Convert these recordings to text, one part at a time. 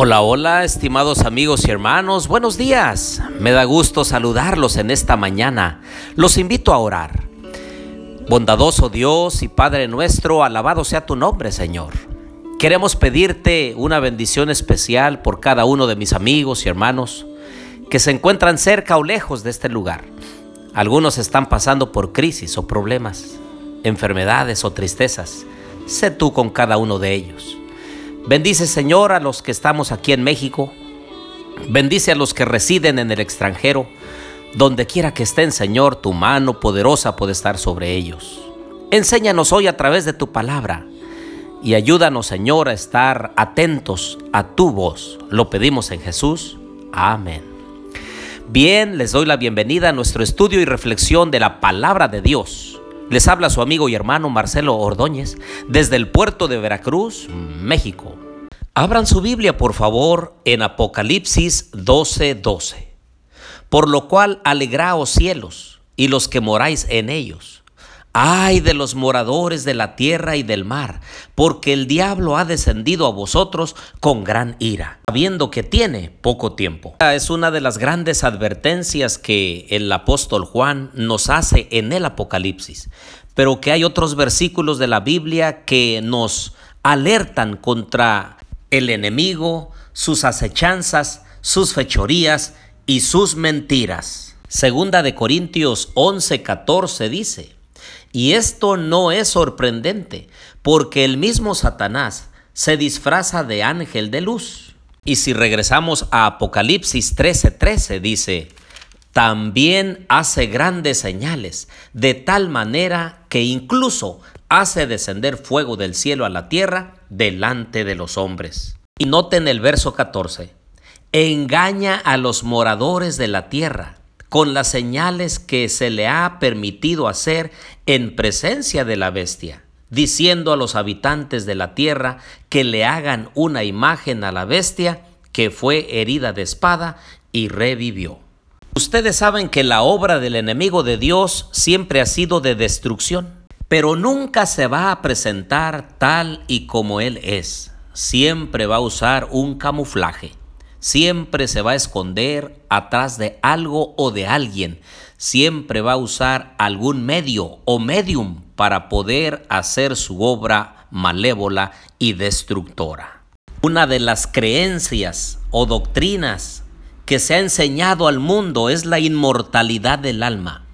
Hola, hola, estimados amigos y hermanos, buenos días. Me da gusto saludarlos en esta mañana. Los invito a orar. Bondadoso Dios y Padre nuestro, alabado sea tu nombre, Señor. Queremos pedirte una bendición especial por cada uno de mis amigos y hermanos que se encuentran cerca o lejos de este lugar. Algunos están pasando por crisis o problemas, enfermedades o tristezas. Sé tú con cada uno de ellos. Bendice, Señor, a los que estamos aquí en México. Bendice a los que residen en el extranjero. Donde quiera que estén, Señor, tu mano poderosa puede estar sobre ellos. Enséñanos hoy a través de tu palabra y ayúdanos, Señor, a estar atentos a tu voz. Lo pedimos en Jesús. Amén. Bien, les doy la bienvenida a nuestro estudio y reflexión de la palabra de Dios. Les habla su amigo y hermano Marcelo Ordóñez desde el puerto de Veracruz, México. Abran su Biblia, por favor, en Apocalipsis 12:12. Por lo cual alegraos cielos y los que moráis en ellos Ay de los moradores de la tierra y del mar, porque el diablo ha descendido a vosotros con gran ira, sabiendo que tiene poco tiempo. Es una de las grandes advertencias que el apóstol Juan nos hace en el Apocalipsis, pero que hay otros versículos de la Biblia que nos alertan contra el enemigo, sus acechanzas, sus fechorías y sus mentiras. Segunda de Corintios 11:14 dice, y esto no es sorprendente, porque el mismo Satanás se disfraza de ángel de luz. Y si regresamos a Apocalipsis 13:13, dice, también hace grandes señales, de tal manera que incluso hace descender fuego del cielo a la tierra delante de los hombres. Y noten el verso 14, engaña a los moradores de la tierra con las señales que se le ha permitido hacer en presencia de la bestia, diciendo a los habitantes de la tierra que le hagan una imagen a la bestia que fue herida de espada y revivió. Ustedes saben que la obra del enemigo de Dios siempre ha sido de destrucción, pero nunca se va a presentar tal y como Él es. Siempre va a usar un camuflaje siempre se va a esconder atrás de algo o de alguien, siempre va a usar algún medio o medium para poder hacer su obra malévola y destructora. Una de las creencias o doctrinas que se ha enseñado al mundo es la inmortalidad del alma.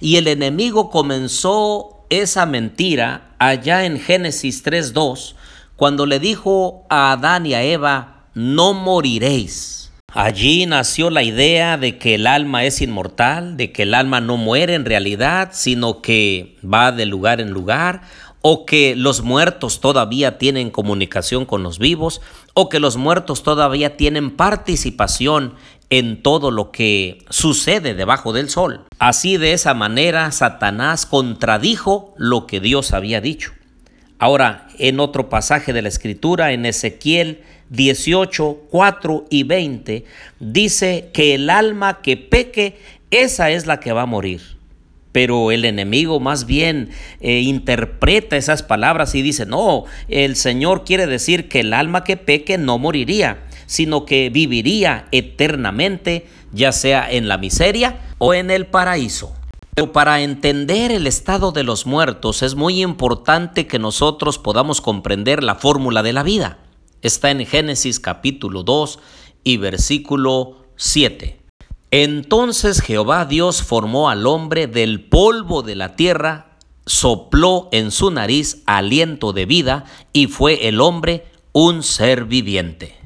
Y el enemigo comenzó esa mentira allá en Génesis 3.2, cuando le dijo a Adán y a Eva, no moriréis. Allí nació la idea de que el alma es inmortal, de que el alma no muere en realidad, sino que va de lugar en lugar, o que los muertos todavía tienen comunicación con los vivos, o que los muertos todavía tienen participación en todo lo que sucede debajo del sol. Así de esa manera Satanás contradijo lo que Dios había dicho. Ahora, en otro pasaje de la escritura, en Ezequiel 18, 4 y 20, dice que el alma que peque, esa es la que va a morir. Pero el enemigo más bien eh, interpreta esas palabras y dice, no, el Señor quiere decir que el alma que peque no moriría, sino que viviría eternamente, ya sea en la miseria o en el paraíso. Pero para entender el estado de los muertos es muy importante que nosotros podamos comprender la fórmula de la vida está en Génesis capítulo 2 y versículo 7. Entonces Jehová Dios formó al hombre del polvo de la tierra, sopló en su nariz aliento de vida y fue el hombre un ser viviente.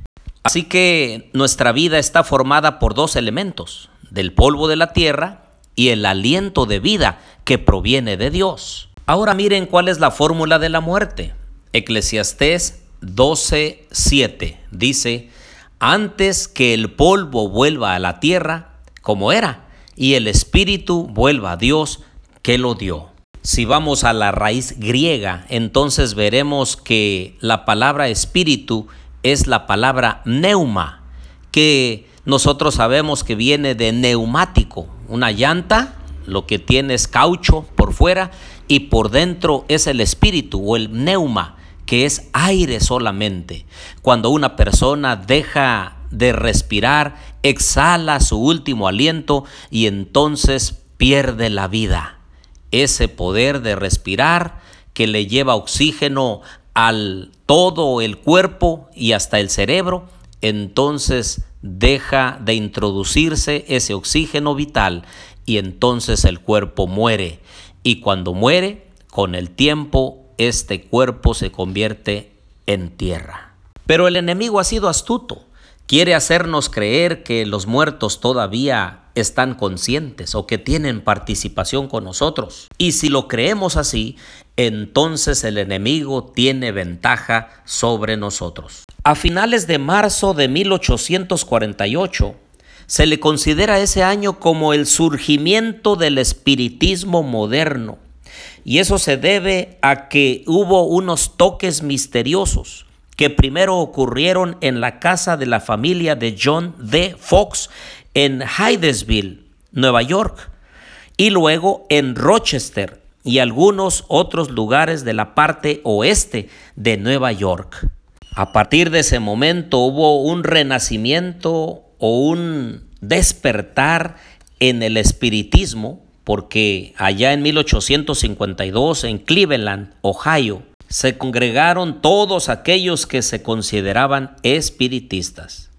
Así que nuestra vida está formada por dos elementos, del polvo de la tierra y el aliento de vida que proviene de Dios. Ahora miren cuál es la fórmula de la muerte. Eclesiastés 12:7 dice, antes que el polvo vuelva a la tierra como era, y el espíritu vuelva a Dios que lo dio. Si vamos a la raíz griega, entonces veremos que la palabra espíritu es la palabra neuma, que nosotros sabemos que viene de neumático, una llanta, lo que tiene es caucho por fuera y por dentro es el espíritu o el neuma que es aire solamente. Cuando una persona deja de respirar, exhala su último aliento y entonces pierde la vida. Ese poder de respirar que le lleva oxígeno al todo el cuerpo y hasta el cerebro, entonces deja de introducirse ese oxígeno vital y entonces el cuerpo muere. Y cuando muere, con el tiempo, este cuerpo se convierte en tierra. Pero el enemigo ha sido astuto. Quiere hacernos creer que los muertos todavía están conscientes o que tienen participación con nosotros. Y si lo creemos así, entonces el enemigo tiene ventaja sobre nosotros. A finales de marzo de 1848, se le considera ese año como el surgimiento del espiritismo moderno. Y eso se debe a que hubo unos toques misteriosos que primero ocurrieron en la casa de la familia de John D. Fox en Hydesville, Nueva York, y luego en Rochester y algunos otros lugares de la parte oeste de Nueva York. A partir de ese momento hubo un renacimiento o un despertar en el espiritismo, porque allá en 1852 en Cleveland, Ohio, se congregaron todos aquellos que se consideraban espiritistas.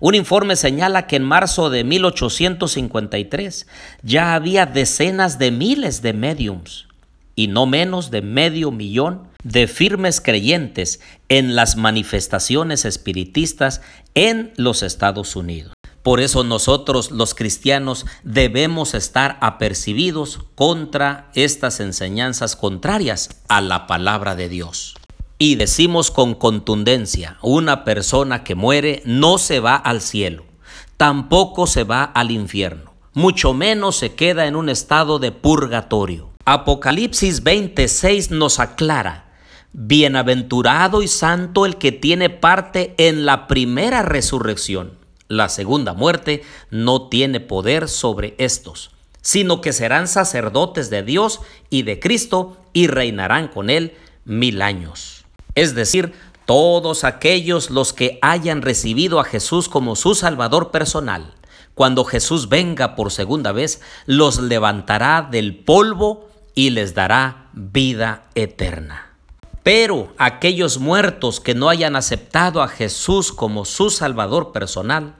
Un informe señala que en marzo de 1853 ya había decenas de miles de mediums y no menos de medio millón de firmes creyentes en las manifestaciones espiritistas en los Estados Unidos. Por eso nosotros los cristianos debemos estar apercibidos contra estas enseñanzas contrarias a la palabra de Dios. Y decimos con contundencia, una persona que muere no se va al cielo, tampoco se va al infierno, mucho menos se queda en un estado de purgatorio. Apocalipsis 26 nos aclara, bienaventurado y santo el que tiene parte en la primera resurrección. La segunda muerte no tiene poder sobre estos, sino que serán sacerdotes de Dios y de Cristo y reinarán con él mil años es decir, todos aquellos los que hayan recibido a Jesús como su Salvador personal. Cuando Jesús venga por segunda vez, los levantará del polvo y les dará vida eterna. Pero aquellos muertos que no hayan aceptado a Jesús como su Salvador personal,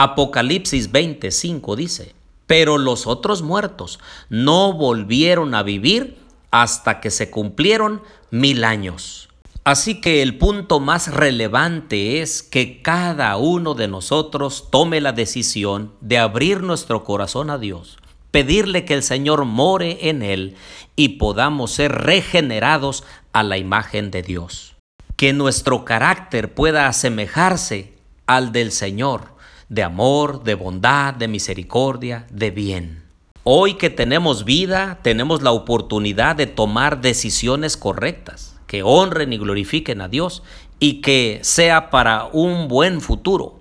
Apocalipsis 25 dice, pero los otros muertos no volvieron a vivir hasta que se cumplieron mil años. Así que el punto más relevante es que cada uno de nosotros tome la decisión de abrir nuestro corazón a Dios, pedirle que el Señor more en él y podamos ser regenerados a la imagen de Dios. Que nuestro carácter pueda asemejarse al del Señor, de amor, de bondad, de misericordia, de bien. Hoy que tenemos vida, tenemos la oportunidad de tomar decisiones correctas que honren y glorifiquen a Dios y que sea para un buen futuro.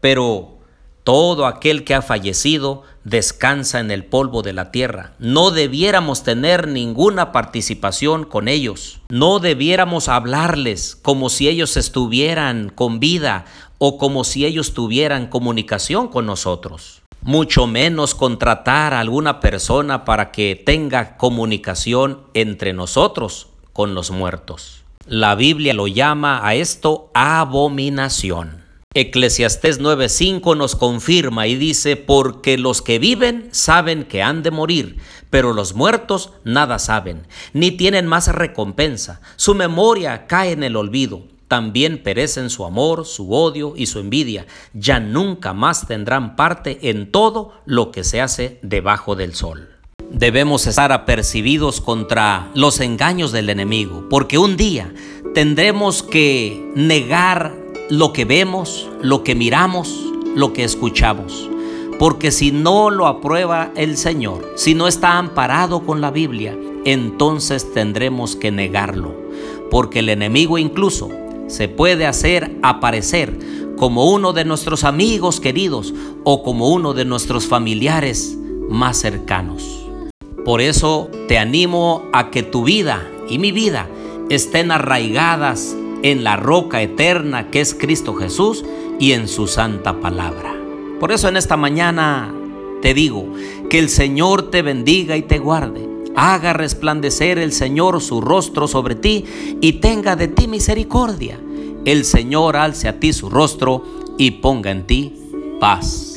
Pero todo aquel que ha fallecido descansa en el polvo de la tierra. No debiéramos tener ninguna participación con ellos. No debiéramos hablarles como si ellos estuvieran con vida o como si ellos tuvieran comunicación con nosotros. Mucho menos contratar a alguna persona para que tenga comunicación entre nosotros con los muertos. La Biblia lo llama a esto abominación. Eclesiastés 9:5 nos confirma y dice, porque los que viven saben que han de morir, pero los muertos nada saben, ni tienen más recompensa. Su memoria cae en el olvido. También perecen su amor, su odio y su envidia. Ya nunca más tendrán parte en todo lo que se hace debajo del sol. Debemos estar apercibidos contra los engaños del enemigo, porque un día tendremos que negar lo que vemos, lo que miramos, lo que escuchamos. Porque si no lo aprueba el Señor, si no está amparado con la Biblia, entonces tendremos que negarlo. Porque el enemigo incluso se puede hacer aparecer como uno de nuestros amigos queridos o como uno de nuestros familiares más cercanos. Por eso te animo a que tu vida y mi vida estén arraigadas en la roca eterna que es Cristo Jesús y en su santa palabra. Por eso en esta mañana te digo, que el Señor te bendiga y te guarde. Haga resplandecer el Señor su rostro sobre ti y tenga de ti misericordia. El Señor alce a ti su rostro y ponga en ti paz.